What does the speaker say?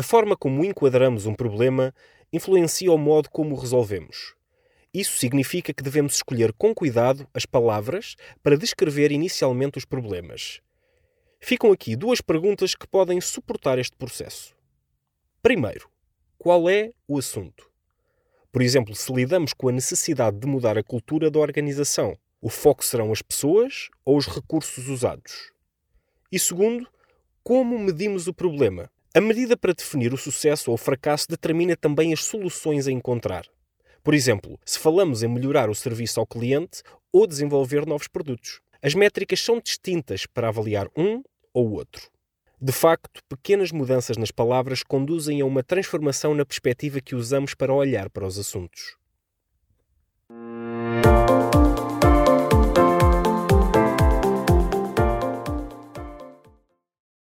A forma como enquadramos um problema influencia o modo como o resolvemos. Isso significa que devemos escolher com cuidado as palavras para descrever inicialmente os problemas. Ficam aqui duas perguntas que podem suportar este processo. Primeiro, qual é o assunto? Por exemplo, se lidamos com a necessidade de mudar a cultura da organização, o foco serão as pessoas ou os recursos usados? E segundo, como medimos o problema? A medida para definir o sucesso ou o fracasso determina também as soluções a encontrar. Por exemplo, se falamos em melhorar o serviço ao cliente ou desenvolver novos produtos. As métricas são distintas para avaliar um ou outro. De facto, pequenas mudanças nas palavras conduzem a uma transformação na perspectiva que usamos para olhar para os assuntos.